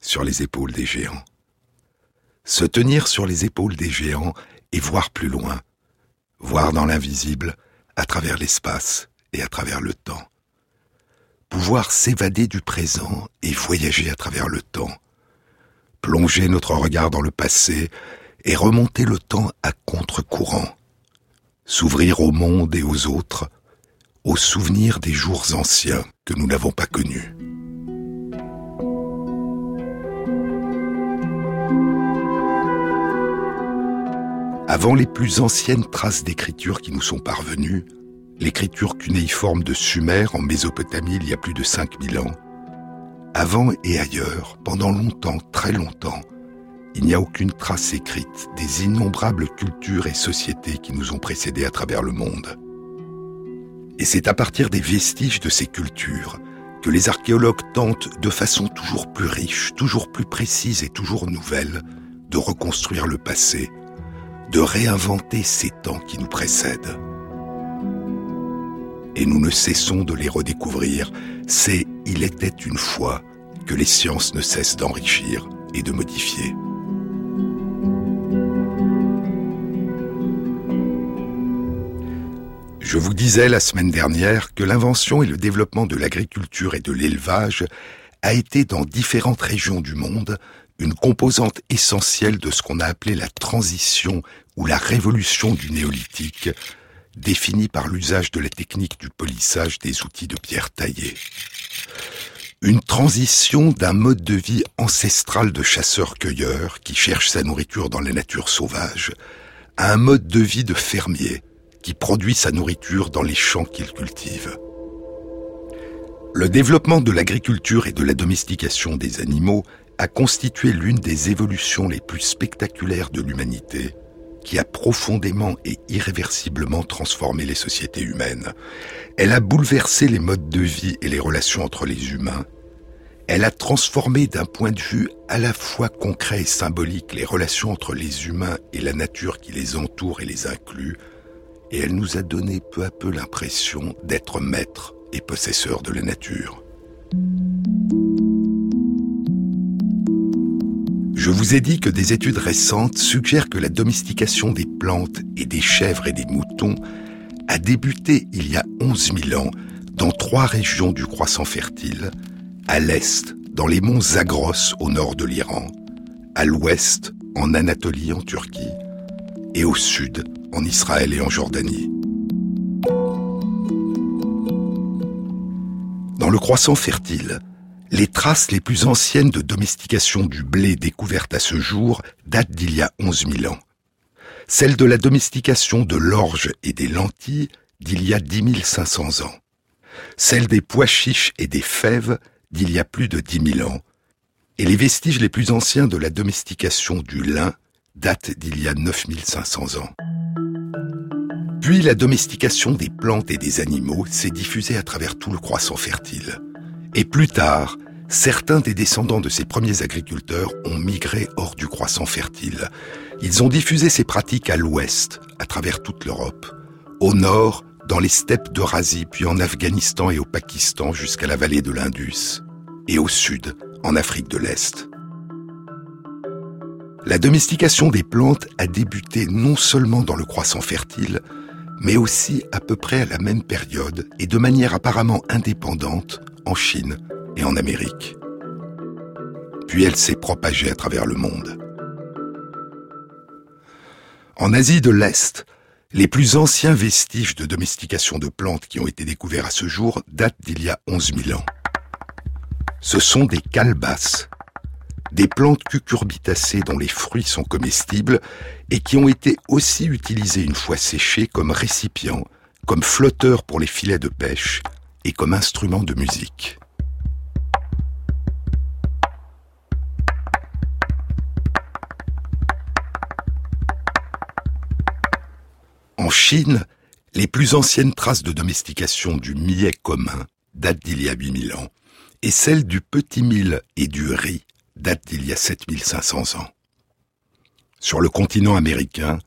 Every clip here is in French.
Sur les épaules des géants. Se tenir sur les épaules des géants et voir plus loin, voir dans l'invisible, à travers l'espace et à travers le temps. Pouvoir s'évader du présent et voyager à travers le temps. Plonger notre regard dans le passé et remonter le temps à contre-courant. S'ouvrir au monde et aux autres, aux souvenirs des jours anciens que nous n'avons pas connus. Avant les plus anciennes traces d'écriture qui nous sont parvenues, l'écriture cunéiforme de Sumer en Mésopotamie il y a plus de 5000 ans, avant et ailleurs, pendant longtemps, très longtemps, il n'y a aucune trace écrite des innombrables cultures et sociétés qui nous ont précédés à travers le monde. Et c'est à partir des vestiges de ces cultures que les archéologues tentent de façon toujours plus riche, toujours plus précise et toujours nouvelle de reconstruire le passé, de réinventer ces temps qui nous précèdent. Et nous ne cessons de les redécouvrir. C'est Il était une fois que les sciences ne cessent d'enrichir et de modifier. Je vous disais la semaine dernière que l'invention et le développement de l'agriculture et de l'élevage a été dans différentes régions du monde une composante essentielle de ce qu'on a appelé la transition ou la révolution du néolithique, définie par l'usage de la technique du polissage des outils de pierre taillée. Une transition d'un mode de vie ancestral de chasseur-cueilleur qui cherche sa nourriture dans la nature sauvage à un mode de vie de fermier qui produit sa nourriture dans les champs qu'il cultive. Le développement de l'agriculture et de la domestication des animaux a constitué l'une des évolutions les plus spectaculaires de l'humanité, qui a profondément et irréversiblement transformé les sociétés humaines. Elle a bouleversé les modes de vie et les relations entre les humains. Elle a transformé d'un point de vue à la fois concret et symbolique les relations entre les humains et la nature qui les entoure et les inclut, et elle nous a donné peu à peu l'impression d'être maîtres et possesseurs de la nature. Je vous ai dit que des études récentes suggèrent que la domestication des plantes et des chèvres et des moutons a débuté il y a 11 000 ans dans trois régions du croissant fertile, à l'est, dans les monts Zagros au nord de l'Iran, à l'ouest, en Anatolie en Turquie, et au sud, en Israël et en Jordanie. Dans le croissant fertile, les traces les plus anciennes de domestication du blé découvertes à ce jour datent d'il y a 11 000 ans. Celles de la domestication de l'orge et des lentilles d'il y a 10 500 ans. Celles des pois chiches et des fèves d'il y a plus de 10 000 ans. Et les vestiges les plus anciens de la domestication du lin datent d'il y a 9500 ans. Puis la domestication des plantes et des animaux s'est diffusée à travers tout le croissant fertile. Et plus tard, certains des descendants de ces premiers agriculteurs ont migré hors du croissant fertile. Ils ont diffusé ces pratiques à l'ouest, à travers toute l'Europe. Au nord, dans les steppes d'Eurasie, puis en Afghanistan et au Pakistan jusqu'à la vallée de l'Indus. Et au sud, en Afrique de l'Est. La domestication des plantes a débuté non seulement dans le croissant fertile, mais aussi à peu près à la même période et de manière apparemment indépendante en Chine et en Amérique. Puis elle s'est propagée à travers le monde. En Asie de l'Est, les plus anciens vestiges de domestication de plantes qui ont été découverts à ce jour datent d'il y a 11 000 ans. Ce sont des calebasses, des plantes cucurbitacées dont les fruits sont comestibles et qui ont été aussi utilisées une fois séchées comme récipients, comme flotteurs pour les filets de pêche et comme instruments de musique. En Chine, les plus anciennes traces de domestication du millet commun datent d'il y a 8000 ans, et celles du petit mil et du riz date d'il y a 7500 ans. Sur le continent américain,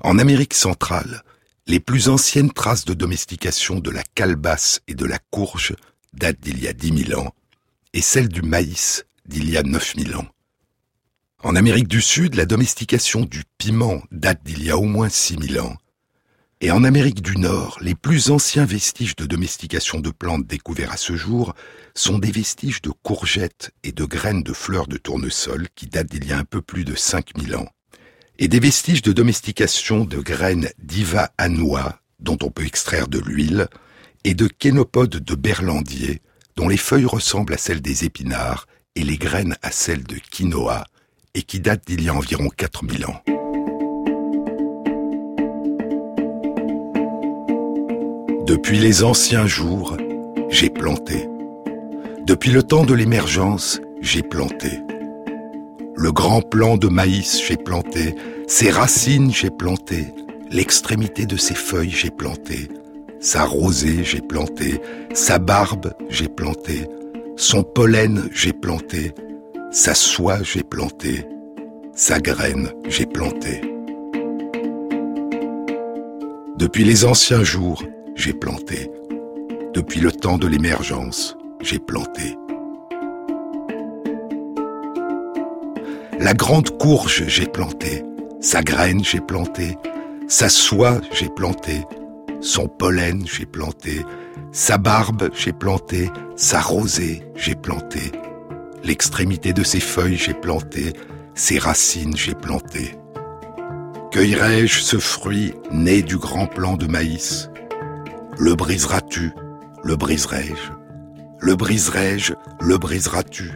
en Amérique centrale, les plus anciennes traces de domestication de la calebasse et de la courge date d'il y a dix mille ans, et celle du maïs d'il y a neuf mille ans. En Amérique du Sud, la domestication du piment date d'il y a au moins six mille ans. Et en Amérique du Nord, les plus anciens vestiges de domestication de plantes découverts à ce jour sont des vestiges de courgettes et de graines de fleurs de tournesol qui datent d'il y a un peu plus de 5000 ans. Et des vestiges de domestication de graines d'Iva anoa, dont on peut extraire de l'huile, et de kénopodes de berlandier, dont les feuilles ressemblent à celles des épinards et les graines à celles de quinoa, et qui datent d'il y a environ 4000 ans. Depuis les anciens jours, j'ai planté. Depuis le temps de l'émergence, j'ai planté. Le grand plant de maïs, j'ai planté. Ses racines, j'ai planté. L'extrémité de ses feuilles, j'ai planté. Sa rosée, j'ai planté. Sa barbe, j'ai planté. Son pollen, j'ai planté. Sa soie, j'ai planté. Sa graine, j'ai planté. Depuis les anciens jours, j'ai planté. Depuis le temps de l'émergence, j'ai planté. La grande courge, j'ai planté. Sa graine, j'ai planté. Sa soie, j'ai planté. Son pollen, j'ai planté. Sa barbe, j'ai planté. Sa rosée, j'ai planté. L'extrémité de ses feuilles, j'ai planté. Ses racines, j'ai planté. Cueillerai-je ce fruit né du grand plant de maïs le briseras-tu Le briserai-je Le briserai-je Le briseras-tu?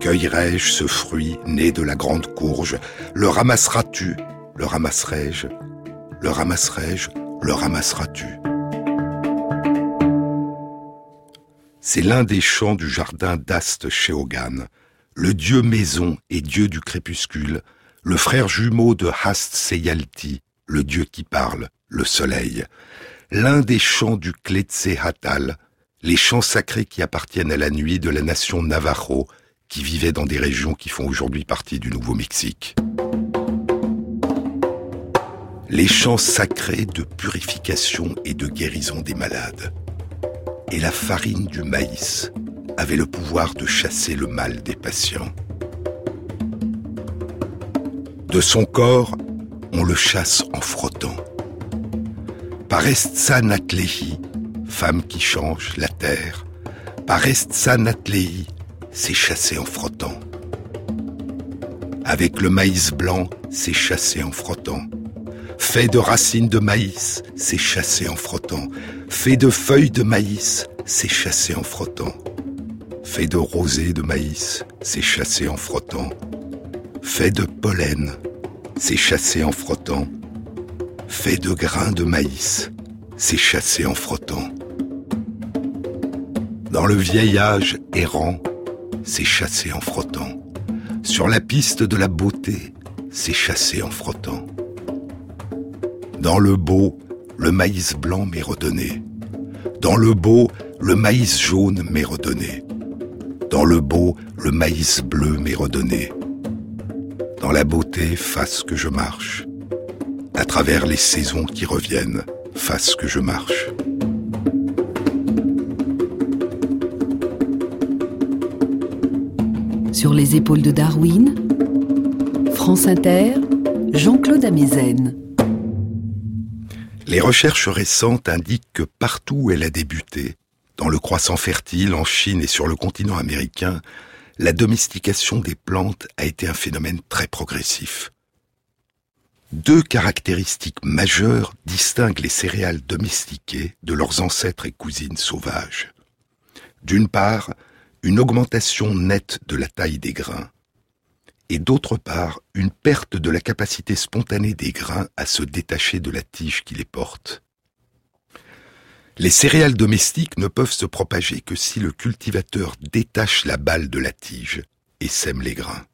Cueillerai-je ce fruit né de la grande courge Le ramasseras-tu Le ramasserai-je Le ramasserai-je Le ramasseras-tu? C'est l'un des chants du jardin d'Ast Sheogan, le dieu maison et dieu du crépuscule, le frère jumeau de Hast Seyalti, le dieu qui parle, le soleil l'un des chants du Hatal, les chants sacrés qui appartiennent à la nuit de la nation Navajo, qui vivait dans des régions qui font aujourd'hui partie du Nouveau-Mexique. Les chants sacrés de purification et de guérison des malades. Et la farine du maïs avait le pouvoir de chasser le mal des patients. De son corps, on le chasse en frottant. Parestsa Natlehi, femme qui change la terre. Parestsa Natlehi, c'est chasser en frottant. Avec le maïs blanc, c'est chasser en frottant. Fait de racines de maïs, c'est chasser en frottant. Fait de feuilles de maïs, c'est chasser en frottant. Fait de rosée de maïs, c'est chasser en frottant. Fait de pollen, c'est chasser en frottant fait de grains de maïs, c'est chassé en frottant. Dans le vieil âge errant, c'est chassé en frottant. Sur la piste de la beauté, c'est chassé en frottant. Dans le beau, le maïs blanc m'est redonné. Dans le beau, le maïs jaune m'est redonné. Dans le beau, le maïs bleu m'est redonné. Dans la beauté, fasse que je marche à travers les saisons qui reviennent, fasse que je marche. Sur les épaules de Darwin, France Inter, Jean-Claude Amezen. Les recherches récentes indiquent que partout où elle a débuté, dans le croissant fertile, en Chine et sur le continent américain, la domestication des plantes a été un phénomène très progressif. Deux caractéristiques majeures distinguent les céréales domestiquées de leurs ancêtres et cousines sauvages. D'une part, une augmentation nette de la taille des grains, et d'autre part, une perte de la capacité spontanée des grains à se détacher de la tige qui les porte. Les céréales domestiques ne peuvent se propager que si le cultivateur détache la balle de la tige et sème les grains.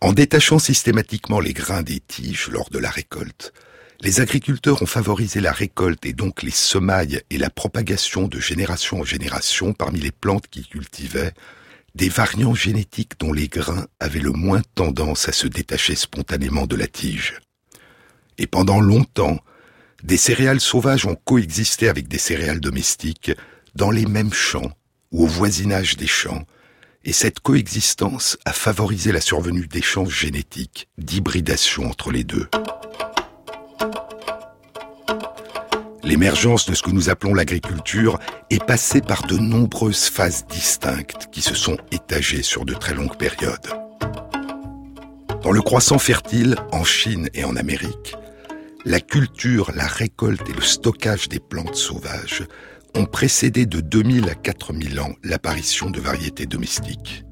En détachant systématiquement les grains des tiges lors de la récolte, les agriculteurs ont favorisé la récolte et donc les semailles et la propagation de génération en génération parmi les plantes qu'ils cultivaient, des variants génétiques dont les grains avaient le moins tendance à se détacher spontanément de la tige. Et pendant longtemps, des céréales sauvages ont coexisté avec des céréales domestiques, dans les mêmes champs ou au voisinage des champs, et cette coexistence a favorisé la survenue d'échanges génétiques, d'hybridation entre les deux. L'émergence de ce que nous appelons l'agriculture est passée par de nombreuses phases distinctes qui se sont étagées sur de très longues périodes. Dans le croissant fertile, en Chine et en Amérique, la culture, la récolte et le stockage des plantes sauvages ont précédé de 2000 à 4000 ans l'apparition de variétés domestiques.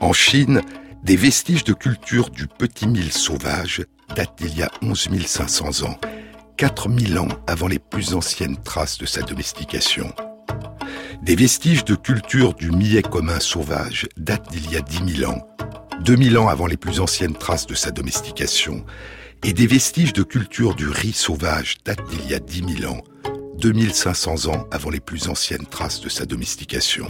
En Chine, des vestiges de culture du petit mil sauvage datent d'il y a 11 500 ans, 4000 ans avant les plus anciennes traces de sa domestication. Des vestiges de culture du millet commun sauvage datent d'il y a 10 000 ans, 2000 ans avant les plus anciennes traces de sa domestication, et des vestiges de culture du riz sauvage datent d'il y a 10 000 ans, 2500 ans avant les plus anciennes traces de sa domestication.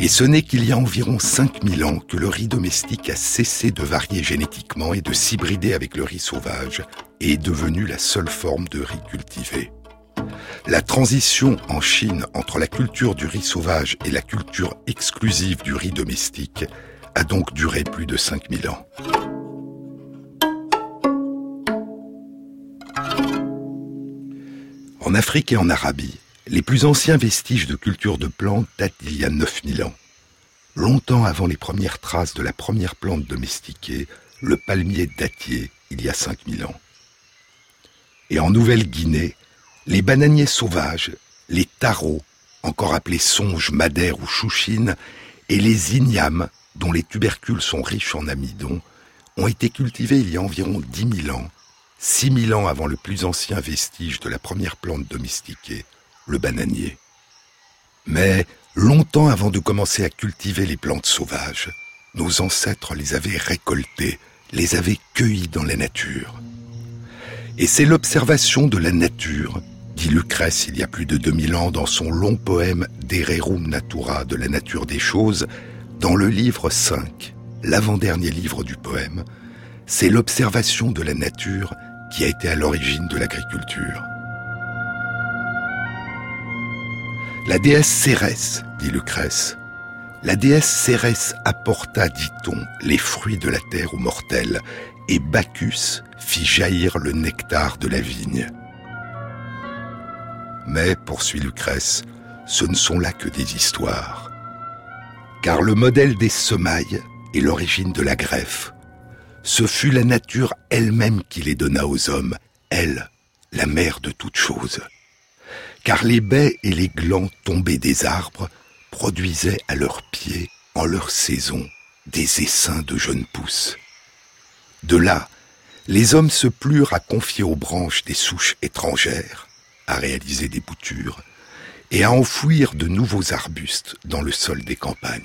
Et ce n'est qu'il y a environ 5000 ans que le riz domestique a cessé de varier génétiquement et de s'hybrider avec le riz sauvage et est devenu la seule forme de riz cultivé. La transition en Chine entre la culture du riz sauvage et la culture exclusive du riz domestique a donc duré plus de 5000 ans. En Afrique et en Arabie, les plus anciens vestiges de culture de plantes datent d'il y a 9000 ans. Longtemps avant les premières traces de la première plante domestiquée, le palmier dattier, il y a 5000 ans. Et en Nouvelle-Guinée, les bananiers sauvages, les tarots, encore appelés songes, madères ou chouchines, et les ignames, dont les tubercules sont riches en amidon, ont été cultivés il y a environ 10 000 ans 6000 ans avant le plus ancien vestige de la première plante domestiquée, le bananier. Mais longtemps avant de commencer à cultiver les plantes sauvages, nos ancêtres les avaient récoltées, les avaient cueillies dans la nature. Et c'est l'observation de la nature, dit Lucrèce il y a plus de 2000 ans dans son long poème De Rerum Natura de la nature des choses, dans le livre 5, l'avant-dernier livre du poème, c'est l'observation de la nature qui a été à l'origine de l'agriculture. La déesse Cérès, dit Lucrèce, la déesse Cérès apporta, dit-on, les fruits de la terre aux mortels, et Bacchus fit jaillir le nectar de la vigne. Mais, poursuit Lucrèce, ce ne sont là que des histoires. Car le modèle des semailles est l'origine de la greffe, ce fut la nature elle-même qui les donna aux hommes, elle, la mère de toutes choses. Car les baies et les glands tombés des arbres produisaient à leurs pieds, en leur saison, des essaims de jeunes pousses. De là, les hommes se plurent à confier aux branches des souches étrangères, à réaliser des boutures, et à enfouir de nouveaux arbustes dans le sol des campagnes.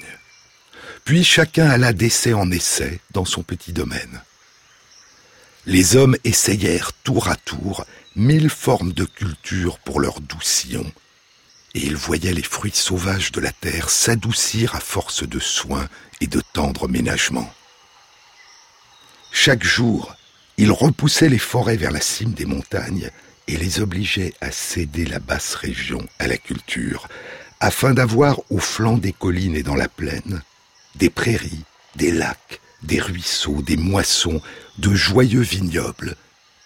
Puis chacun alla d'essai en essai dans son petit domaine. Les hommes essayèrent tour à tour mille formes de culture pour leur doux sillon, et ils voyaient les fruits sauvages de la terre s'adoucir à force de soins et de tendres ménagements. Chaque jour, ils repoussaient les forêts vers la cime des montagnes et les obligeaient à céder la basse région à la culture, afin d'avoir au flanc des collines et dans la plaine des prairies, des lacs, des ruisseaux, des moissons, de joyeux vignobles,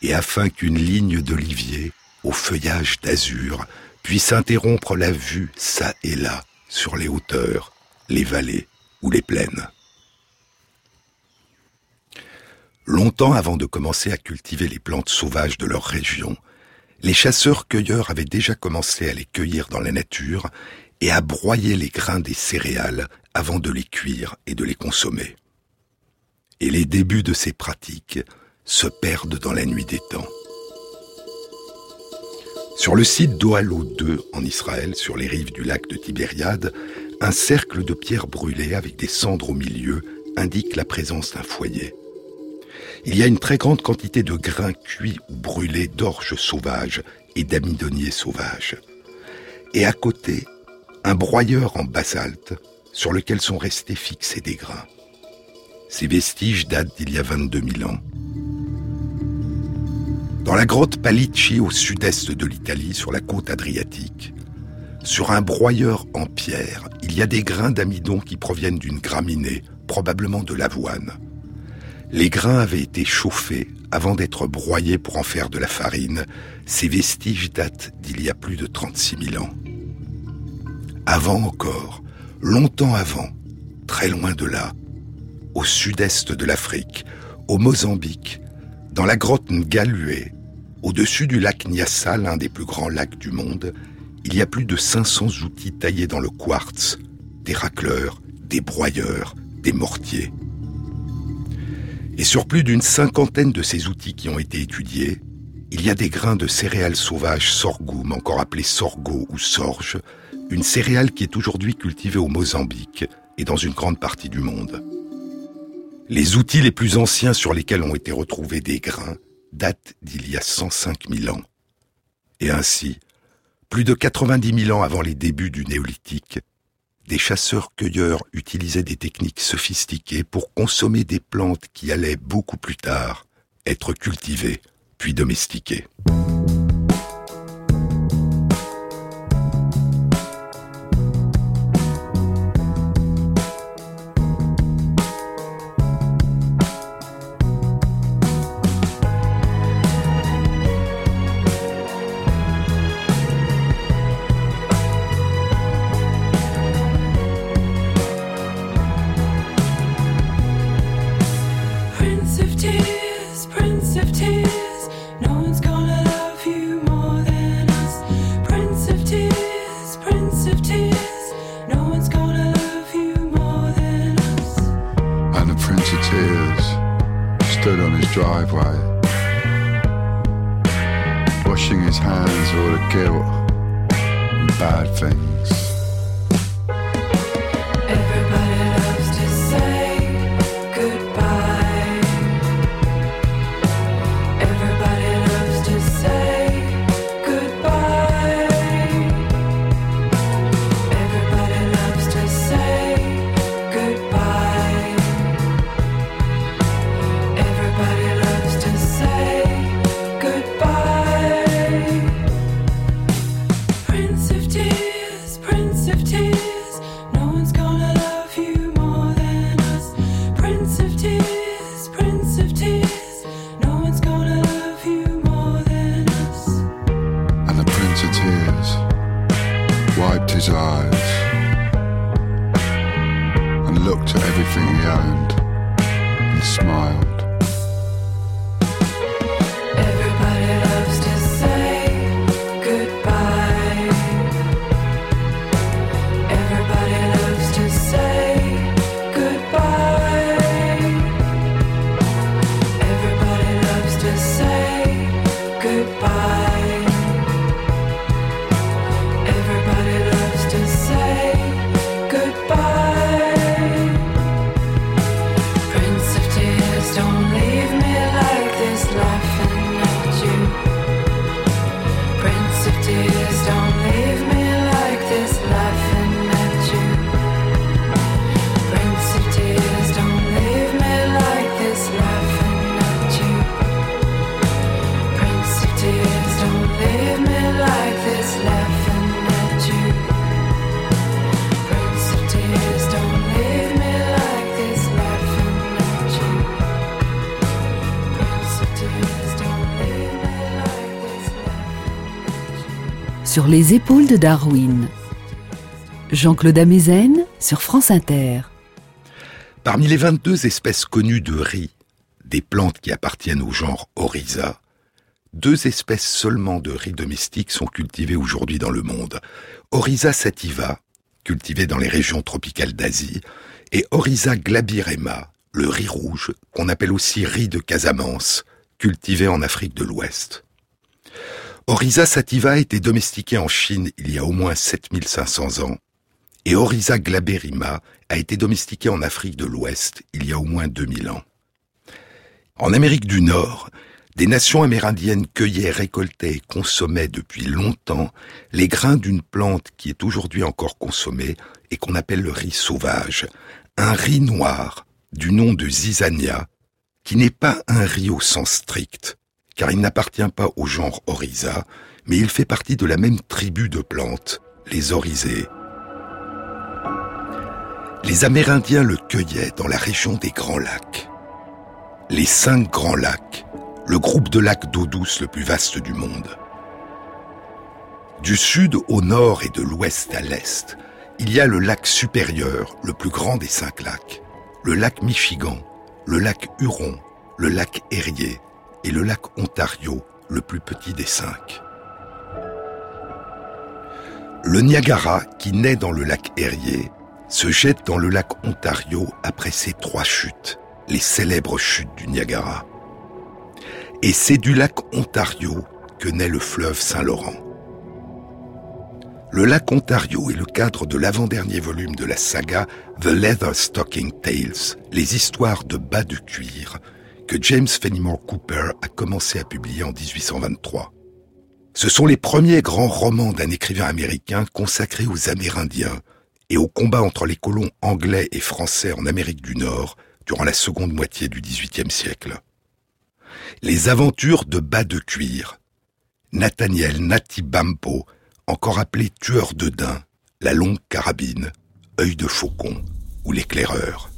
et afin qu'une ligne d'oliviers, au feuillage d'azur, puisse interrompre la vue çà et là sur les hauteurs, les vallées ou les plaines. Longtemps avant de commencer à cultiver les plantes sauvages de leur région, les chasseurs-cueilleurs avaient déjà commencé à les cueillir dans la nature et à broyer les grains des céréales avant de les cuire et de les consommer. Et les débuts de ces pratiques se perdent dans la nuit des temps. Sur le site d'Oalo 2 en Israël, sur les rives du lac de Tibériade, un cercle de pierres brûlées avec des cendres au milieu indique la présence d'un foyer. Il y a une très grande quantité de grains cuits ou brûlés d'orge sauvage et d'amidoniers sauvages. Et à côté, un broyeur en basalte sur lequel sont restés fixés des grains. Ces vestiges datent d'il y a 22 000 ans. Dans la grotte Palicci au sud-est de l'Italie, sur la côte adriatique, sur un broyeur en pierre, il y a des grains d'amidon qui proviennent d'une graminée, probablement de l'avoine. Les grains avaient été chauffés avant d'être broyés pour en faire de la farine. Ces vestiges datent d'il y a plus de 36 000 ans. Avant encore, longtemps avant, très loin de là, au sud-est de l'Afrique, au Mozambique, dans la grotte Ngalué, au-dessus du lac Nyassa, l'un des plus grands lacs du monde, il y a plus de 500 outils taillés dans le quartz, des racleurs, des broyeurs, des mortiers. Et sur plus d'une cinquantaine de ces outils qui ont été étudiés, il y a des grains de céréales sauvages sorghum, encore appelés sorgho ou sorge, une céréale qui est aujourd'hui cultivée au Mozambique et dans une grande partie du monde. Les outils les plus anciens sur lesquels ont été retrouvés des grains datent d'il y a 105 000 ans. Et ainsi, plus de 90 000 ans avant les débuts du néolithique, des chasseurs-cueilleurs utilisaient des techniques sophistiquées pour consommer des plantes qui allaient beaucoup plus tard être cultivées puis domestiquées. Les épaules de Darwin. Jean-Claude Amezen sur France Inter. Parmi les 22 espèces connues de riz, des plantes qui appartiennent au genre Oryza, deux espèces seulement de riz domestique sont cultivées aujourd'hui dans le monde. Oryza sativa, cultivée dans les régions tropicales d'Asie, et Oryza glabirema, le riz rouge, qu'on appelle aussi riz de Casamance, cultivé en Afrique de l'Ouest. Oryza sativa a été domestiquée en Chine il y a au moins 7500 ans, et Oryza glaberrima a été domestiquée en Afrique de l'Ouest il y a au moins 2000 ans. En Amérique du Nord, des nations amérindiennes cueillaient, récoltaient et consommaient depuis longtemps les grains d'une plante qui est aujourd'hui encore consommée et qu'on appelle le riz sauvage, un riz noir du nom de zizania, qui n'est pas un riz au sens strict, car il n'appartient pas au genre Oryza, mais il fait partie de la même tribu de plantes, les oryzées. Les Amérindiens le cueillaient dans la région des Grands Lacs. Les cinq Grands Lacs, le groupe de lacs d'eau douce le plus vaste du monde. Du sud au nord et de l'ouest à l'est, il y a le lac supérieur, le plus grand des cinq lacs, le lac Michigan, le lac Huron, le lac Erie et le lac Ontario, le plus petit des cinq. Le Niagara, qui naît dans le lac Erie, se jette dans le lac Ontario après ces trois chutes, les célèbres chutes du Niagara. Et c'est du lac Ontario que naît le fleuve Saint-Laurent. Le lac Ontario est le cadre de l'avant-dernier volume de la saga The Leather Stocking Tales, les histoires de bas de cuir, que James Fenimore Cooper a commencé à publier en 1823. Ce sont les premiers grands romans d'un écrivain américain consacrés aux Amérindiens et au combat entre les colons anglais et français en Amérique du Nord durant la seconde moitié du XVIIIe siècle. Les aventures de bas de cuir. Nathaniel Natibampo encore appelé tueur de daims, la longue carabine, œil de faucon ou l'éclaireur.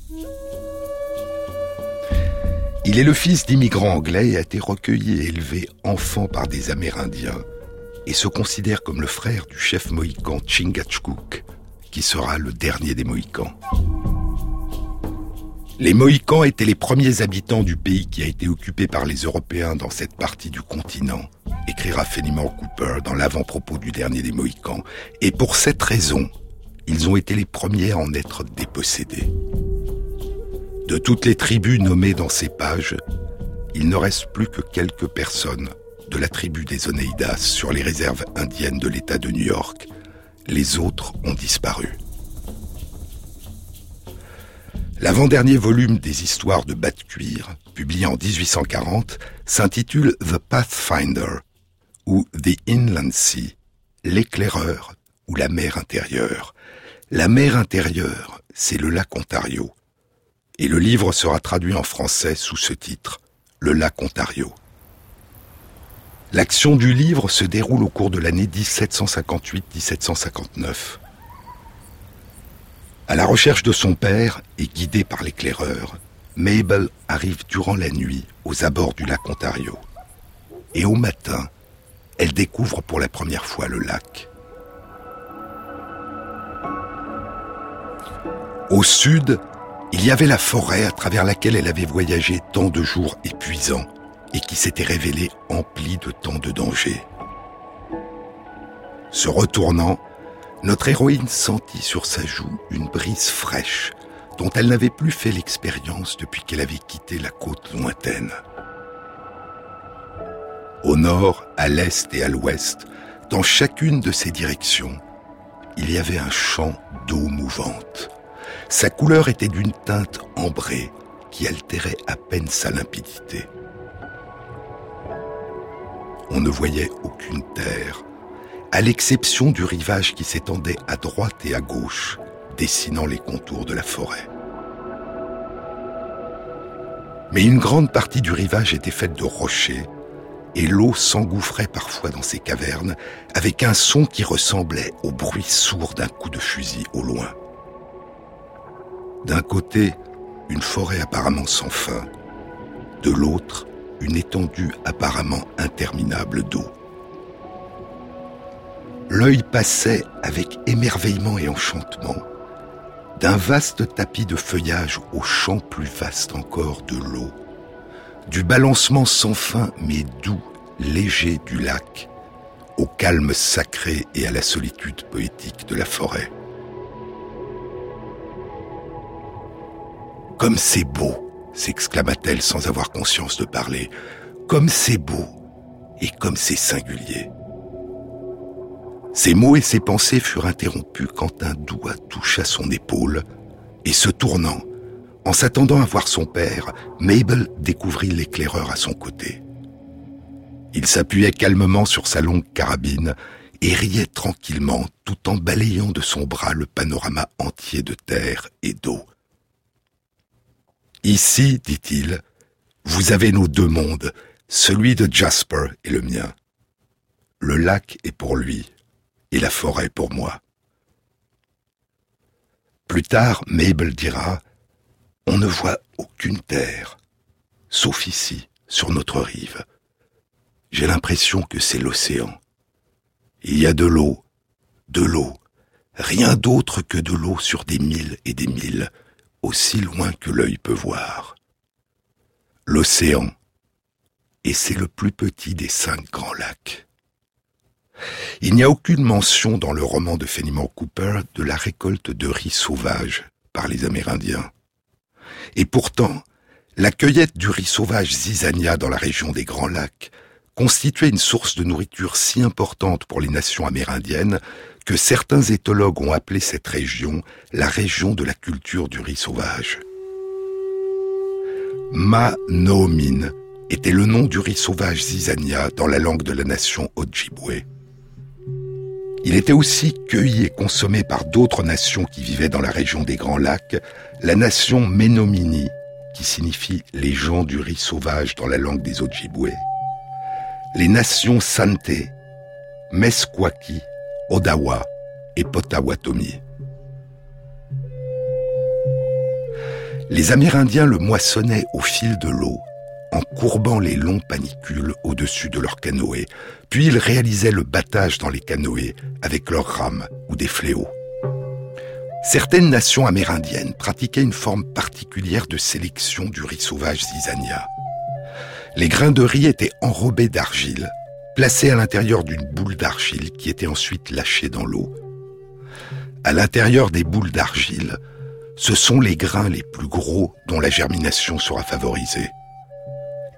Il est le fils d'immigrants anglais et a été recueilli et élevé enfant par des Amérindiens et se considère comme le frère du chef mohican Chingachgook, qui sera le dernier des Mohicans. Les Mohicans étaient les premiers habitants du pays qui a été occupé par les Européens dans cette partie du continent écrira Fenimore Cooper dans l'avant-propos du dernier des Mohicans, et pour cette raison, ils ont été les premiers à en être dépossédés. De toutes les tribus nommées dans ces pages, il ne reste plus que quelques personnes de la tribu des Oneidas sur les réserves indiennes de l'État de New York. Les autres ont disparu. L'avant-dernier volume des histoires de Bat Cuir, publié en 1840, s'intitule The Pathfinder, ou The Inland Sea, l'éclaireur ou la mer intérieure. La mer intérieure, c'est le lac Ontario. Et le livre sera traduit en français sous ce titre, Le lac Ontario. L'action du livre se déroule au cours de l'année 1758-1759. À la recherche de son père et guidée par l'éclaireur, Mabel arrive durant la nuit aux abords du lac Ontario. Et au matin, elle découvre pour la première fois le lac. Au sud, il y avait la forêt à travers laquelle elle avait voyagé tant de jours épuisants et qui s'était révélée emplie de tant de dangers. Se retournant, notre héroïne sentit sur sa joue une brise fraîche dont elle n'avait plus fait l'expérience depuis qu'elle avait quitté la côte lointaine. Au nord, à l'est et à l'ouest, dans chacune de ces directions, il y avait un champ d'eau mouvante. Sa couleur était d'une teinte ambrée qui altérait à peine sa limpidité. On ne voyait aucune terre, à l'exception du rivage qui s'étendait à droite et à gauche, dessinant les contours de la forêt. Mais une grande partie du rivage était faite de rochers et l'eau s'engouffrait parfois dans ces cavernes avec un son qui ressemblait au bruit sourd d'un coup de fusil au loin. D'un côté, une forêt apparemment sans fin, de l'autre, une étendue apparemment interminable d'eau. L'œil passait avec émerveillement et enchantement d'un vaste tapis de feuillage au champ plus vaste encore de l'eau du balancement sans fin mais doux, léger du lac, au calme sacré et à la solitude poétique de la forêt. Comme c'est beau, s'exclama-t-elle sans avoir conscience de parler, comme c'est beau et comme c'est singulier. Ses mots et ses pensées furent interrompus quand un doigt toucha son épaule, et se tournant, en s'attendant à voir son père, Mabel découvrit l'éclaireur à son côté. Il s'appuyait calmement sur sa longue carabine et riait tranquillement tout en balayant de son bras le panorama entier de terre et d'eau. Ici, dit-il, vous avez nos deux mondes, Celui de Jasper est le mien. Le lac est pour lui et la forêt pour moi. Plus tard, Mabel dira On ne voit aucune terre, sauf ici, sur notre rive. J'ai l'impression que c'est l'océan. Il y a de l'eau, de l'eau, rien d'autre que de l'eau sur des milles et des milles, aussi loin que l'œil peut voir. L'océan, et c'est le plus petit des cinq grands lacs. Il n'y a aucune mention dans le roman de Fenimore Cooper de la récolte de riz sauvage par les Amérindiens. Et pourtant, la cueillette du riz sauvage zizania dans la région des Grands Lacs constituait une source de nourriture si importante pour les nations amérindiennes que certains éthologues ont appelé cette région la région de la culture du riz sauvage. Ma Noomin était le nom du riz sauvage zizania dans la langue de la nation Ojibwe. Il était aussi cueilli et consommé par d'autres nations qui vivaient dans la région des Grands Lacs, la nation Menomini, qui signifie les gens du riz sauvage dans la langue des Ojibwe, les nations Santé, Meskwaki, Odawa et Potawatomi. Les Amérindiens le moissonnaient au fil de l'eau en courbant les longs panicules au-dessus de leurs canoës, puis ils réalisaient le battage dans les canoës avec leurs rames ou des fléaux. Certaines nations amérindiennes pratiquaient une forme particulière de sélection du riz sauvage zizania. Les grains de riz étaient enrobés d'argile, placés à l'intérieur d'une boule d'argile qui était ensuite lâchée dans l'eau. À l'intérieur des boules d'argile, ce sont les grains les plus gros dont la germination sera favorisée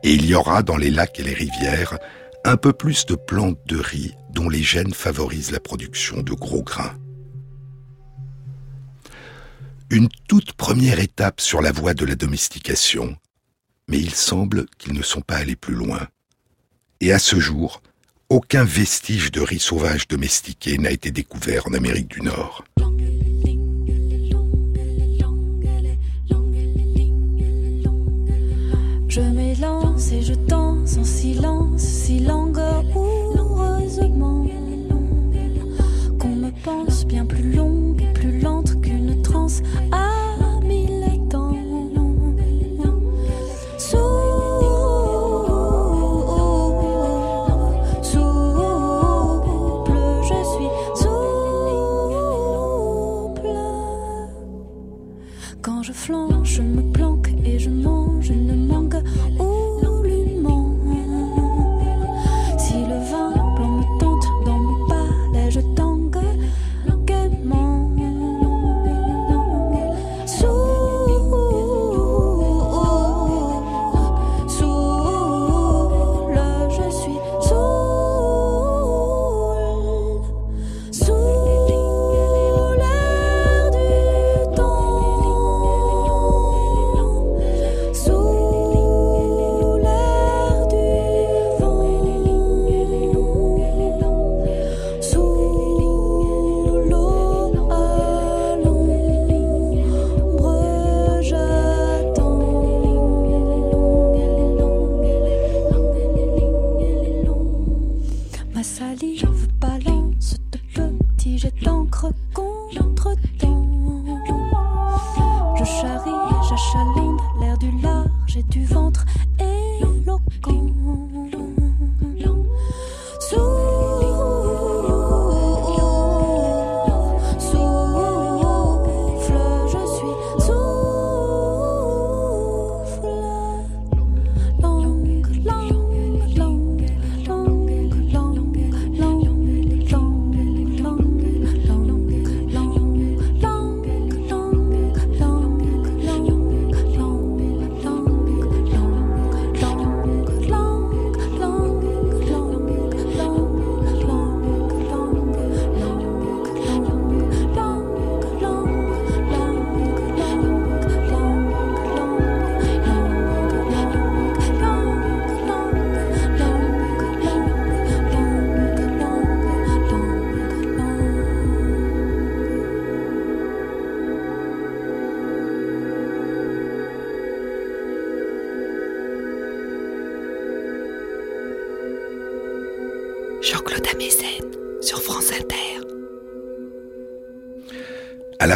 et il y aura dans les lacs et les rivières un peu plus de plantes de riz dont les gènes favorisent la production de gros grains. Une toute première étape sur la voie de la domestication, mais il semble qu'ils ne sont pas allés plus loin. Et à ce jour, aucun vestige de riz sauvage domestiqué n'a été découvert en Amérique du Nord.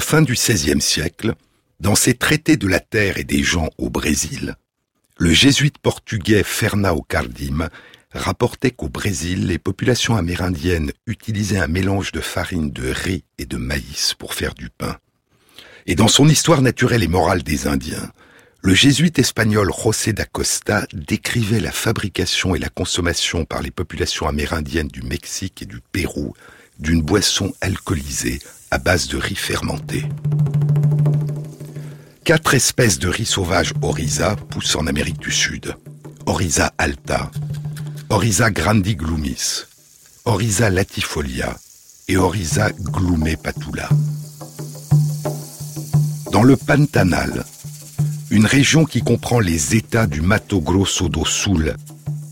Fin du XVIe siècle, dans ses traités de la terre et des gens au Brésil, le jésuite portugais Fernão Cardim rapportait qu'au Brésil, les populations amérindiennes utilisaient un mélange de farine de riz et de maïs pour faire du pain. Et dans son histoire naturelle et morale des Indiens, le jésuite espagnol José da Costa décrivait la fabrication et la consommation par les populations amérindiennes du Mexique et du Pérou d'une boisson alcoolisée à base de riz fermenté. Quatre espèces de riz sauvage Oriza poussent en Amérique du Sud. Oriza alta, Oriza grandiglumis, Oriza latifolia et Oriza glumepatula. Dans le Pantanal, une région qui comprend les États du Mato Grosso do Sul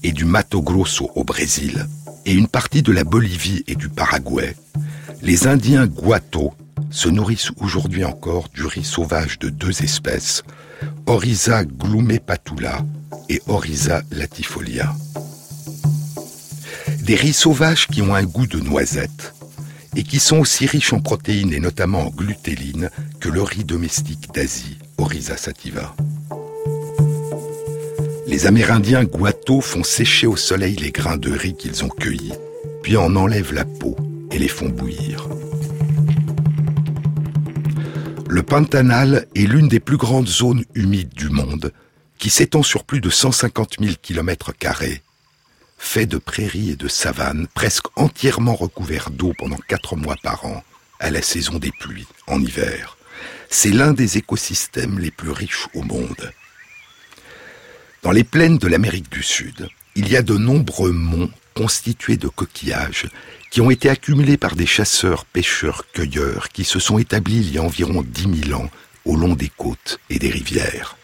et du Mato Grosso au Brésil, et une partie de la Bolivie et du Paraguay, les Indiens Guato se nourrissent aujourd'hui encore du riz sauvage de deux espèces, Oriza glumepatula et Oriza latifolia. Des riz sauvages qui ont un goût de noisette et qui sont aussi riches en protéines et notamment en glutéline que le riz domestique d'Asie, Oriza sativa. Les Amérindiens Guato font sécher au soleil les grains de riz qu'ils ont cueillis, puis en enlèvent la peau et les font bouillir. Le Pantanal est l'une des plus grandes zones humides du monde, qui s'étend sur plus de 150 000 km fait de prairies et de savanes, presque entièrement recouverts d'eau pendant quatre mois par an, à la saison des pluies, en hiver. C'est l'un des écosystèmes les plus riches au monde. Dans les plaines de l'Amérique du Sud, il y a de nombreux monts constitués de coquillages qui ont été accumulés par des chasseurs, pêcheurs, cueilleurs qui se sont établis il y a environ dix mille ans au long des côtes et des rivières.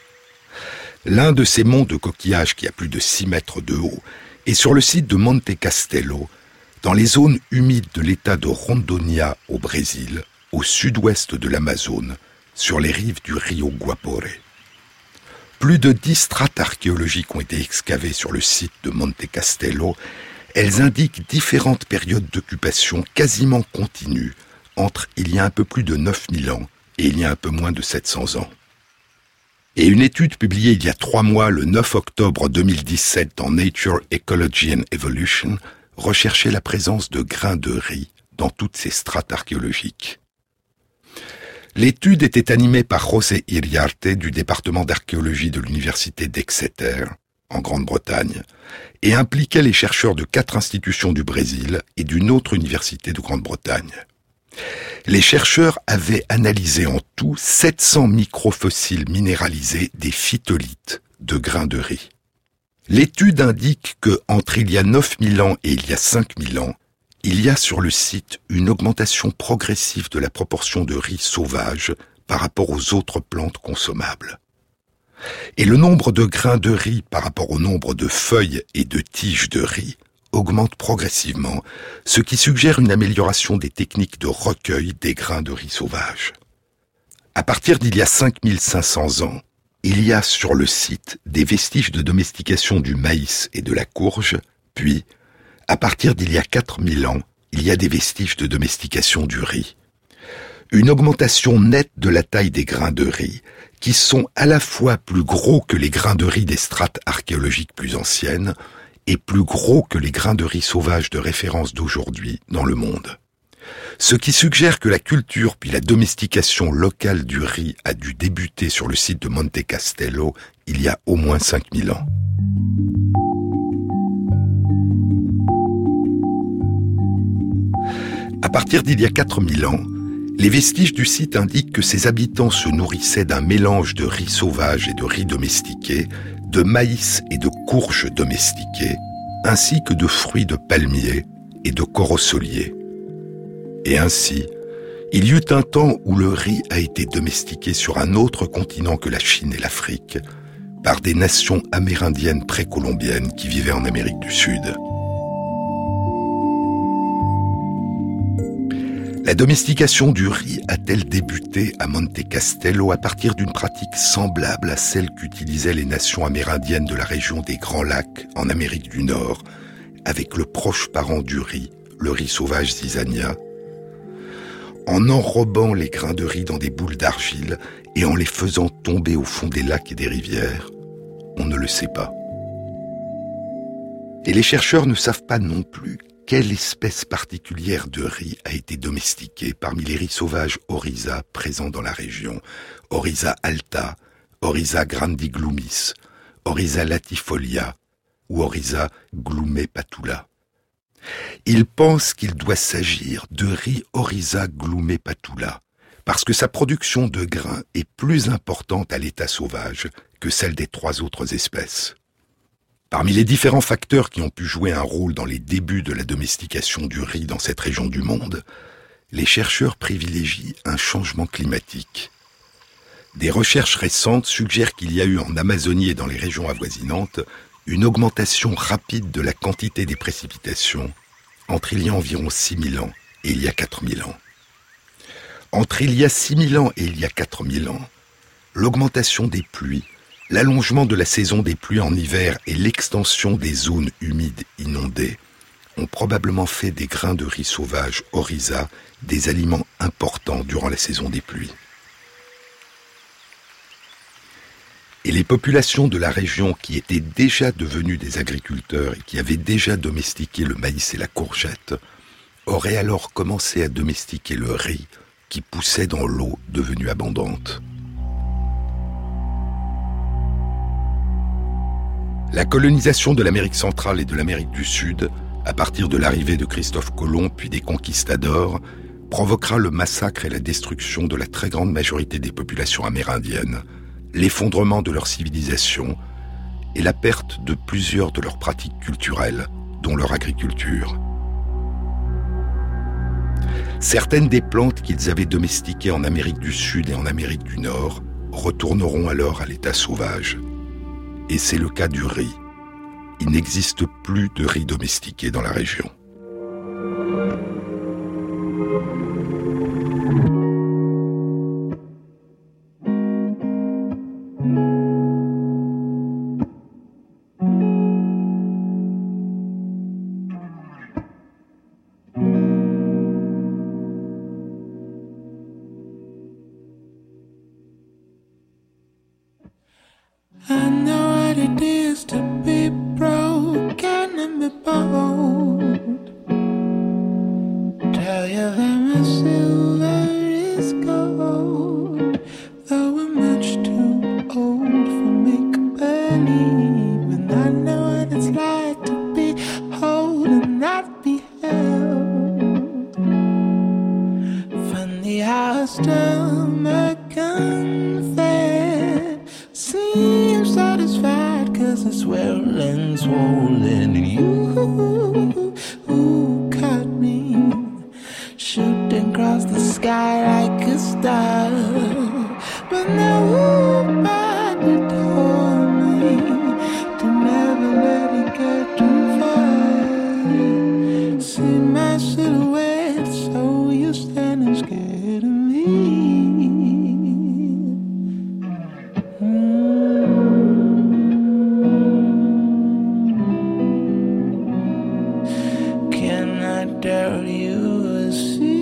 L'un de ces monts de coquillages qui a plus de six mètres de haut est sur le site de Monte Castello, dans les zones humides de l'état de Rondônia au Brésil, au sud-ouest de l'Amazone, sur les rives du Rio Guapore. Plus de dix strates archéologiques ont été excavées sur le site de Monte Castello. Elles indiquent différentes périodes d'occupation quasiment continues entre il y a un peu plus de 9000 ans et il y a un peu moins de 700 ans. Et une étude publiée il y a trois mois, le 9 octobre 2017, dans Nature, Ecology and Evolution, recherchait la présence de grains de riz dans toutes ces strates archéologiques. L'étude était animée par José Iriarte du département d'archéologie de l'université d'Exeter, en Grande-Bretagne, et impliquait les chercheurs de quatre institutions du Brésil et d'une autre université de Grande-Bretagne. Les chercheurs avaient analysé en tout 700 microfossiles minéralisés des phytolithes de grains de riz. L'étude indique que entre il y a 9000 ans et il y a 5000 ans, il y a sur le site une augmentation progressive de la proportion de riz sauvage par rapport aux autres plantes consommables. Et le nombre de grains de riz par rapport au nombre de feuilles et de tiges de riz augmente progressivement, ce qui suggère une amélioration des techniques de recueil des grains de riz sauvage. À partir d'il y a 5500 ans, il y a sur le site des vestiges de domestication du maïs et de la courge, puis à partir d'il y a 4000 ans, il y a des vestiges de domestication du riz. Une augmentation nette de la taille des grains de riz, qui sont à la fois plus gros que les grains de riz des strates archéologiques plus anciennes, et plus gros que les grains de riz sauvages de référence d'aujourd'hui dans le monde. Ce qui suggère que la culture puis la domestication locale du riz a dû débuter sur le site de Monte Castello il y a au moins 5000 ans. À partir d'il y a 4000 ans, les vestiges du site indiquent que ses habitants se nourrissaient d'un mélange de riz sauvage et de riz domestiqué, de maïs et de courges domestiquées, ainsi que de fruits de palmiers et de corosoliers. Et ainsi, il y eut un temps où le riz a été domestiqué sur un autre continent que la Chine et l'Afrique, par des nations amérindiennes précolombiennes qui vivaient en Amérique du Sud. La domestication du riz a-t-elle débuté à Monte Castello à partir d'une pratique semblable à celle qu'utilisaient les nations amérindiennes de la région des Grands Lacs en Amérique du Nord, avec le proche parent du riz, le riz sauvage zizania, en enrobant les grains de riz dans des boules d'argile et en les faisant tomber au fond des lacs et des rivières On ne le sait pas. Et les chercheurs ne savent pas non plus quelle espèce particulière de riz a été domestiquée parmi les riz sauvages Oryza présents dans la région? Oryza alta, Oryza grandiglumis, Oryza latifolia ou Oryza glumepatula. Il pense qu'il doit s'agir de riz Oryza glumepatula parce que sa production de grains est plus importante à l'état sauvage que celle des trois autres espèces. Parmi les différents facteurs qui ont pu jouer un rôle dans les débuts de la domestication du riz dans cette région du monde, les chercheurs privilégient un changement climatique. Des recherches récentes suggèrent qu'il y a eu en Amazonie et dans les régions avoisinantes une augmentation rapide de la quantité des précipitations entre il y a environ 6000 ans et il y a 4000 ans. Entre il y a 6000 ans et il y a 4000 ans, l'augmentation des pluies l'allongement de la saison des pluies en hiver et l'extension des zones humides inondées ont probablement fait des grains de riz sauvage Oryza des aliments importants durant la saison des pluies. Et les populations de la région qui étaient déjà devenues des agriculteurs et qui avaient déjà domestiqué le maïs et la courgette auraient alors commencé à domestiquer le riz qui poussait dans l'eau devenue abondante. La colonisation de l'Amérique centrale et de l'Amérique du Sud, à partir de l'arrivée de Christophe Colomb puis des conquistadors, provoquera le massacre et la destruction de la très grande majorité des populations amérindiennes, l'effondrement de leur civilisation et la perte de plusieurs de leurs pratiques culturelles, dont leur agriculture. Certaines des plantes qu'ils avaient domestiquées en Amérique du Sud et en Amérique du Nord retourneront alors à l'état sauvage. Et c'est le cas du riz. Il n'existe plus de riz domestiqué dans la région. see.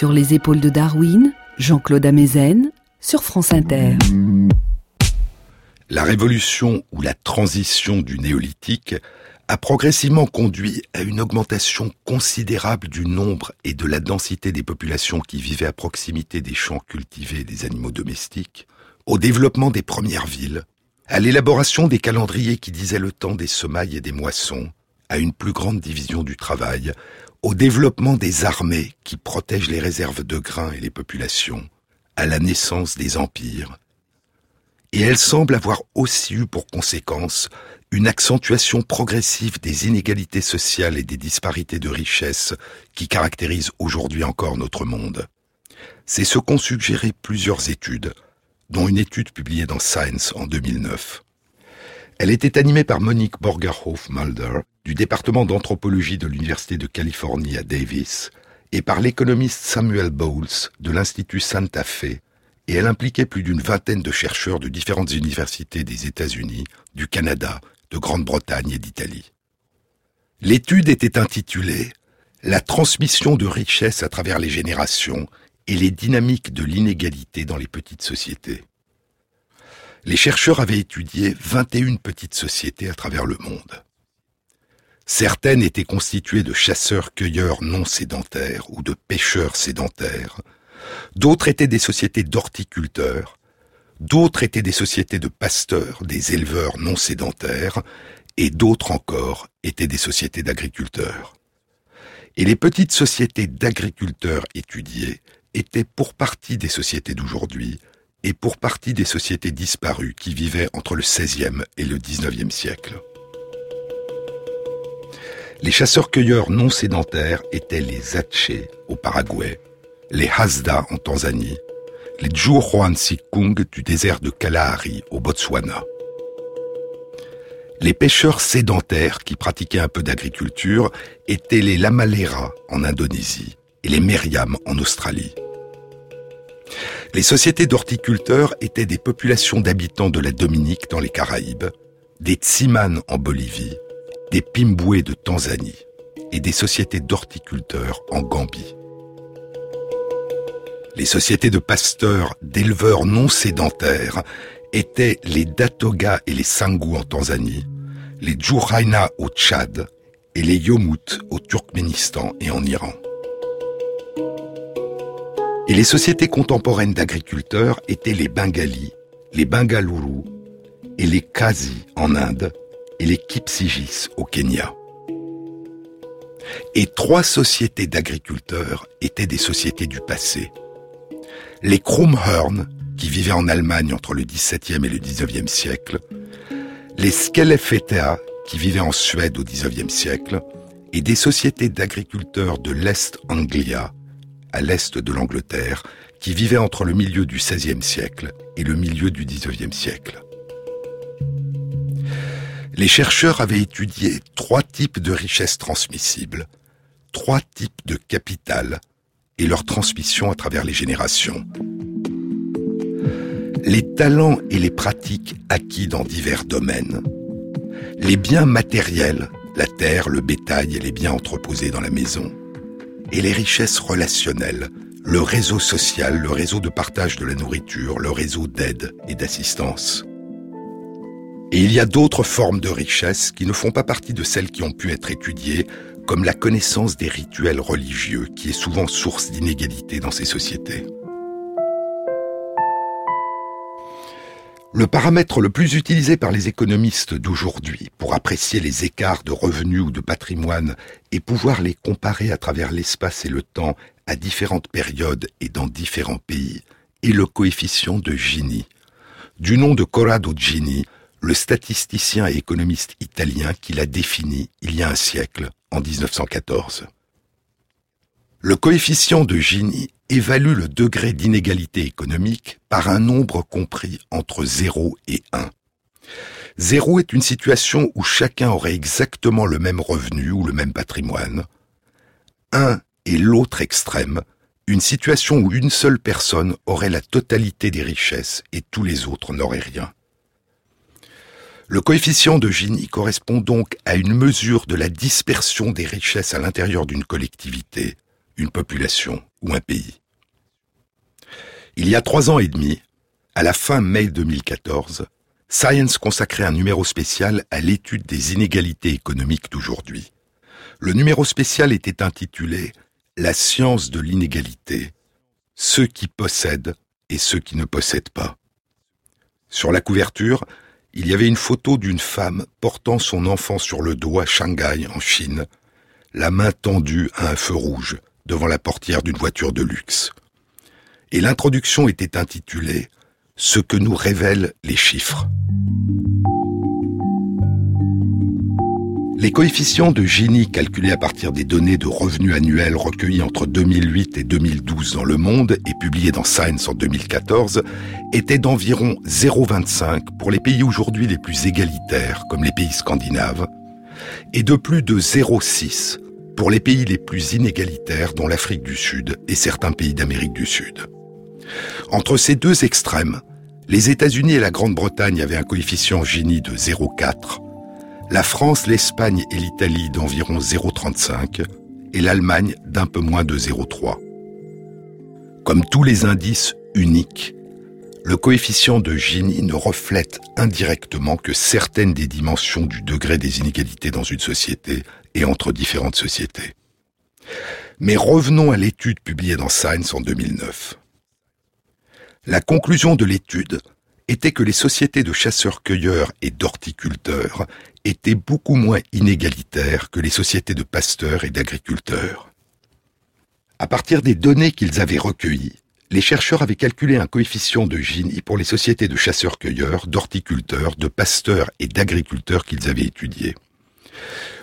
Sur les épaules de Darwin, Jean-Claude Amezen, sur France Inter. La révolution ou la transition du néolithique a progressivement conduit à une augmentation considérable du nombre et de la densité des populations qui vivaient à proximité des champs cultivés et des animaux domestiques, au développement des premières villes, à l'élaboration des calendriers qui disaient le temps des semailles et des moissons, à une plus grande division du travail, au développement des armées qui protègent les réserves de grains et les populations, à la naissance des empires. Et elle semble avoir aussi eu pour conséquence une accentuation progressive des inégalités sociales et des disparités de richesse qui caractérisent aujourd'hui encore notre monde. C'est ce qu'ont suggéré plusieurs études, dont une étude publiée dans Science en 2009. Elle était animée par Monique Borgerhoff-Mulder, du département d'anthropologie de l'Université de Californie à Davis, et par l'économiste Samuel Bowles de l'Institut Santa Fe, et elle impliquait plus d'une vingtaine de chercheurs de différentes universités des États-Unis, du Canada, de Grande-Bretagne et d'Italie. L'étude était intitulée La transmission de richesses à travers les générations et les dynamiques de l'inégalité dans les petites sociétés. Les chercheurs avaient étudié 21 petites sociétés à travers le monde. Certaines étaient constituées de chasseurs-cueilleurs non sédentaires ou de pêcheurs sédentaires. D'autres étaient des sociétés d'horticulteurs. D'autres étaient des sociétés de pasteurs, des éleveurs non sédentaires. Et d'autres encore étaient des sociétés d'agriculteurs. Et les petites sociétés d'agriculteurs étudiées étaient pour partie des sociétés d'aujourd'hui et pour partie des sociétés disparues qui vivaient entre le XVIe et le XIXe siècle. Les chasseurs-cueilleurs non sédentaires étaient les Atché au Paraguay, les Hasda en Tanzanie, les Juan Sikung du désert de Kalahari au Botswana. Les pêcheurs sédentaires qui pratiquaient un peu d'agriculture étaient les Lamalera en Indonésie et les Meriam en Australie. Les sociétés d'horticulteurs étaient des populations d'habitants de la Dominique dans les Caraïbes, des Tsiman en Bolivie, des Pimboué de Tanzanie et des sociétés d'horticulteurs en Gambie. Les sociétés de pasteurs, d'éleveurs non sédentaires étaient les Datoga et les Sangu en Tanzanie, les Djouraina au Tchad et les Yomut au Turkménistan et en Iran. Et les sociétés contemporaines d'agriculteurs étaient les Bengalis, les Bengaluru et les Kazi en Inde et les Kipsigis au Kenya. Et trois sociétés d'agriculteurs étaient des sociétés du passé. Les Krumhörn, qui vivaient en Allemagne entre le XVIIe et le XIXe siècle, les Skellefteå, qui vivaient en Suède au XIXe siècle, et des sociétés d'agriculteurs de l'Est Anglia, à l'est de l'Angleterre, qui vivait entre le milieu du XVIe siècle et le milieu du XIXe siècle. Les chercheurs avaient étudié trois types de richesses transmissibles, trois types de capital et leur transmission à travers les générations. Les talents et les pratiques acquis dans divers domaines, les biens matériels, la terre, le bétail et les biens entreposés dans la maison, et les richesses relationnelles, le réseau social, le réseau de partage de la nourriture, le réseau d'aide et d'assistance. Et il y a d'autres formes de richesses qui ne font pas partie de celles qui ont pu être étudiées, comme la connaissance des rituels religieux, qui est souvent source d'inégalités dans ces sociétés. Le paramètre le plus utilisé par les économistes d'aujourd'hui pour apprécier les écarts de revenus ou de patrimoine et pouvoir les comparer à travers l'espace et le temps à différentes périodes et dans différents pays est le coefficient de Gini. Du nom de Corrado Gini, le statisticien et économiste italien qui l'a défini il y a un siècle, en 1914. Le coefficient de Gini évalue le degré d'inégalité économique par un nombre compris entre 0 et 1. 0 est une situation où chacun aurait exactement le même revenu ou le même patrimoine. 1 est l'autre extrême, une situation où une seule personne aurait la totalité des richesses et tous les autres n'auraient rien. Le coefficient de Gini correspond donc à une mesure de la dispersion des richesses à l'intérieur d'une collectivité, une population, ou un pays. Il y a trois ans et demi, à la fin mai 2014, Science consacrait un numéro spécial à l'étude des inégalités économiques d'aujourd'hui. Le numéro spécial était intitulé La science de l'inégalité, ceux qui possèdent et ceux qui ne possèdent pas. Sur la couverture, il y avait une photo d'une femme portant son enfant sur le dos à Shanghai, en Chine, la main tendue à un feu rouge devant la portière d'une voiture de luxe. Et l'introduction était intitulée Ce que nous révèlent les chiffres. Les coefficients de Gini calculés à partir des données de revenus annuels recueillis entre 2008 et 2012 dans le monde et publiés dans Science en 2014 étaient d'environ 0,25 pour les pays aujourd'hui les plus égalitaires, comme les pays scandinaves, et de plus de 0,6 pour les pays les plus inégalitaires, dont l'Afrique du Sud et certains pays d'Amérique du Sud. Entre ces deux extrêmes, les États-Unis et la Grande-Bretagne avaient un coefficient Gini de 0,4, la France, l'Espagne et l'Italie d'environ 0,35 et l'Allemagne d'un peu moins de 0,3. Comme tous les indices uniques, le coefficient de Gini ne reflète indirectement que certaines des dimensions du degré des inégalités dans une société et entre différentes sociétés. Mais revenons à l'étude publiée dans Science en 2009. La conclusion de l'étude était que les sociétés de chasseurs-cueilleurs et d'horticulteurs étaient beaucoup moins inégalitaires que les sociétés de pasteurs et d'agriculteurs. À partir des données qu'ils avaient recueillies, les chercheurs avaient calculé un coefficient de Gini pour les sociétés de chasseurs-cueilleurs, d'horticulteurs, de pasteurs et d'agriculteurs qu'ils avaient étudiées.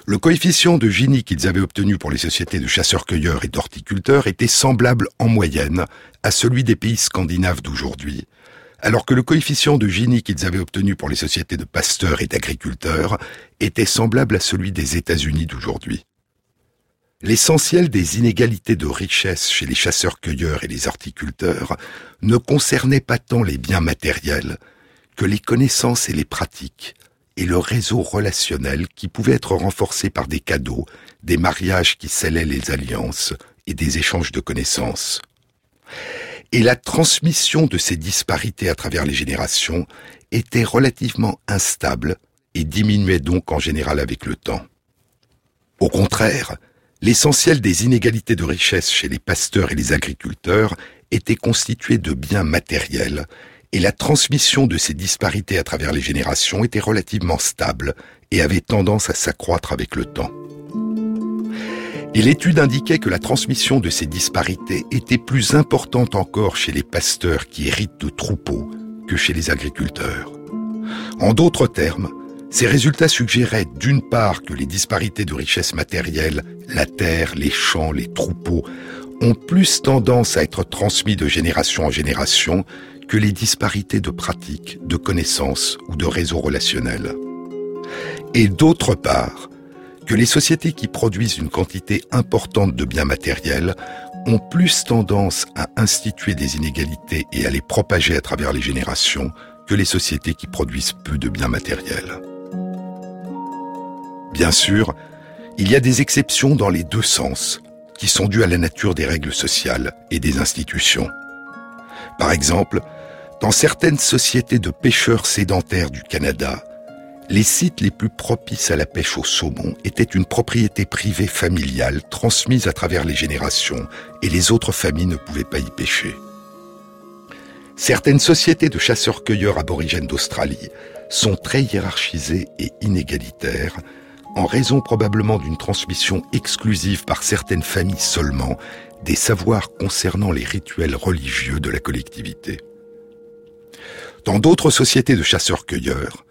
Le coefficient de Gini qu'ils avaient obtenu pour les sociétés de chasseurs-cueilleurs et d'horticulteurs était semblable en moyenne à celui des pays scandinaves d'aujourd'hui, alors que le coefficient de Gini qu'ils avaient obtenu pour les sociétés de pasteurs et d'agriculteurs était semblable à celui des États-Unis d'aujourd'hui. L'essentiel des inégalités de richesse chez les chasseurs-cueilleurs et les horticulteurs ne concernait pas tant les biens matériels que les connaissances et les pratiques, et le réseau relationnel qui pouvait être renforcé par des cadeaux, des mariages qui scellaient les alliances et des échanges de connaissances. Et la transmission de ces disparités à travers les générations était relativement instable et diminuait donc en général avec le temps. Au contraire, l'essentiel des inégalités de richesse chez les pasteurs et les agriculteurs était constitué de biens matériels, et la transmission de ces disparités à travers les générations était relativement stable et avait tendance à s'accroître avec le temps. Et l'étude indiquait que la transmission de ces disparités était plus importante encore chez les pasteurs qui héritent de troupeaux que chez les agriculteurs. En d'autres termes, ces résultats suggéraient d'une part que les disparités de richesse matérielle, la terre, les champs, les troupeaux, ont plus tendance à être transmis de génération en génération que les disparités de pratiques, de connaissances ou de réseaux relationnels. Et d'autre part, que les sociétés qui produisent une quantité importante de biens matériels ont plus tendance à instituer des inégalités et à les propager à travers les générations que les sociétés qui produisent peu de biens matériels. Bien sûr, il y a des exceptions dans les deux sens, qui sont dues à la nature des règles sociales et des institutions. Par exemple, dans certaines sociétés de pêcheurs sédentaires du Canada, les sites les plus propices à la pêche au saumon étaient une propriété privée familiale transmise à travers les générations et les autres familles ne pouvaient pas y pêcher. Certaines sociétés de chasseurs-cueilleurs aborigènes d'Australie sont très hiérarchisées et inégalitaires en raison probablement d'une transmission exclusive par certaines familles seulement des savoirs concernant les rituels religieux de la collectivité. Dans d'autres sociétés de chasseurs-cueilleurs,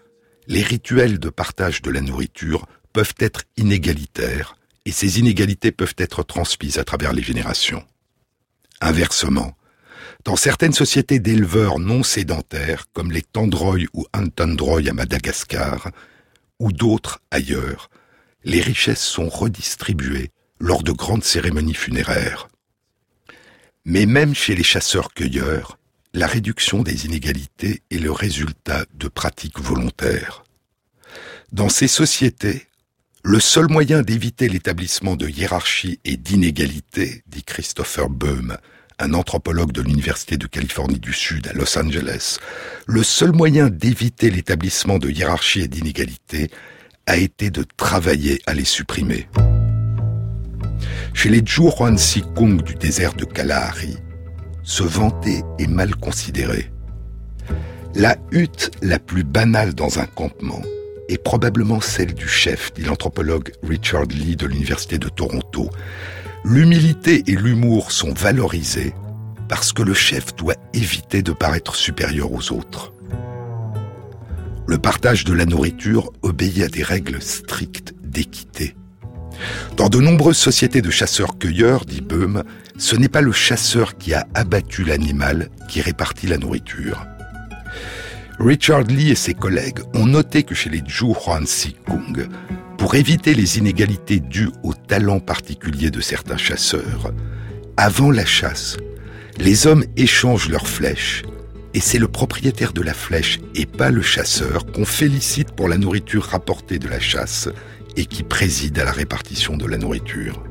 les rituels de partage de la nourriture peuvent être inégalitaires et ces inégalités peuvent être transmises à travers les générations. Inversement, dans certaines sociétés d'éleveurs non sédentaires, comme les Tandroy ou Antandroy à Madagascar, ou d'autres ailleurs, les richesses sont redistribuées lors de grandes cérémonies funéraires. Mais même chez les chasseurs-cueilleurs, la réduction des inégalités est le résultat de pratiques volontaires. Dans ces sociétés, Le seul moyen d'éviter l'établissement de hiérarchie et d'inégalité, dit Christopher Boehm, un anthropologue de l'Université de Californie du Sud à Los Angeles, le seul moyen d'éviter l'établissement de hiérarchie et d'inégalité a été de travailler à les supprimer. Chez les Juan Kung du désert de Kalahari, se vanter est mal considéré. La hutte la plus banale dans un campement est probablement celle du chef, dit l'anthropologue Richard Lee de l'Université de Toronto. L'humilité et l'humour sont valorisés parce que le chef doit éviter de paraître supérieur aux autres. Le partage de la nourriture obéit à des règles strictes d'équité. Dans de nombreuses sociétés de chasseurs-cueilleurs, dit Böhm, ce n'est pas le chasseur qui a abattu l'animal qui répartit la nourriture. Richard Lee et ses collègues ont noté que chez les Zhuan Kung, pour éviter les inégalités dues au talent particulier de certains chasseurs, avant la chasse, les hommes échangent leurs flèches et c'est le propriétaire de la flèche et pas le chasseur qu'on félicite pour la nourriture rapportée de la chasse et qui préside à la répartition de la nourriture.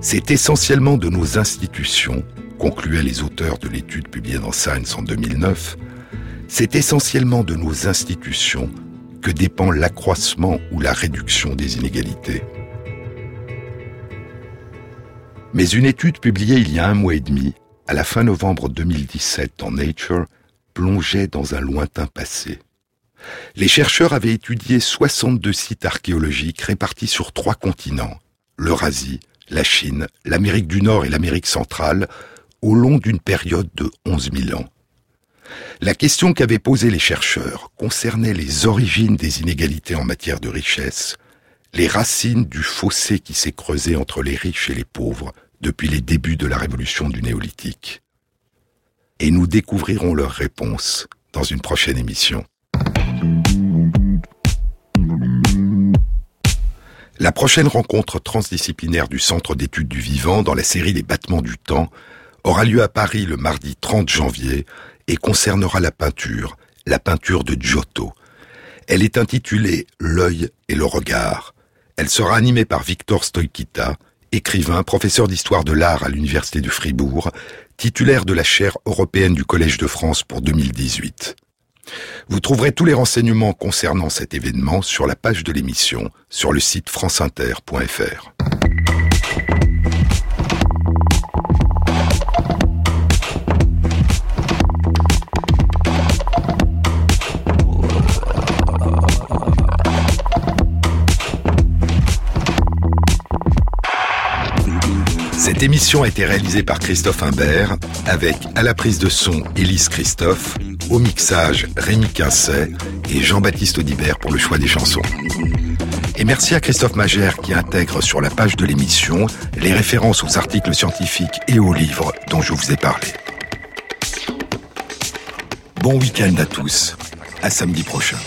C'est essentiellement de nos institutions, concluaient les auteurs de l'étude publiée dans Science en 2009, c'est essentiellement de nos institutions que dépend l'accroissement ou la réduction des inégalités. Mais une étude publiée il y a un mois et demi, à la fin novembre 2017 en Nature, plongeait dans un lointain passé. Les chercheurs avaient étudié 62 sites archéologiques répartis sur trois continents, l'Eurasie, la Chine, l'Amérique du Nord et l'Amérique centrale, au long d'une période de 11 000 ans. La question qu'avaient posée les chercheurs concernait les origines des inégalités en matière de richesse, les racines du fossé qui s'est creusé entre les riches et les pauvres depuis les débuts de la révolution du néolithique. Et nous découvrirons leurs réponses dans une prochaine émission. La prochaine rencontre transdisciplinaire du Centre d'études du vivant dans la série Les battements du temps aura lieu à Paris le mardi 30 janvier et concernera la peinture, la peinture de Giotto. Elle est intitulée L'œil et le regard. Elle sera animée par Victor Stoikita, écrivain, professeur d'histoire de l'art à l'Université de Fribourg, titulaire de la chaire européenne du Collège de France pour 2018. Vous trouverez tous les renseignements concernant cet événement sur la page de l'émission sur le site franceinter.fr. Cette émission a été réalisée par Christophe Imbert, avec à la prise de son Élise Christophe, au mixage Rémi Quincet et Jean-Baptiste Audibert pour le choix des chansons. Et merci à Christophe Magère qui intègre sur la page de l'émission les références aux articles scientifiques et aux livres dont je vous ai parlé. Bon week-end à tous. À samedi prochain.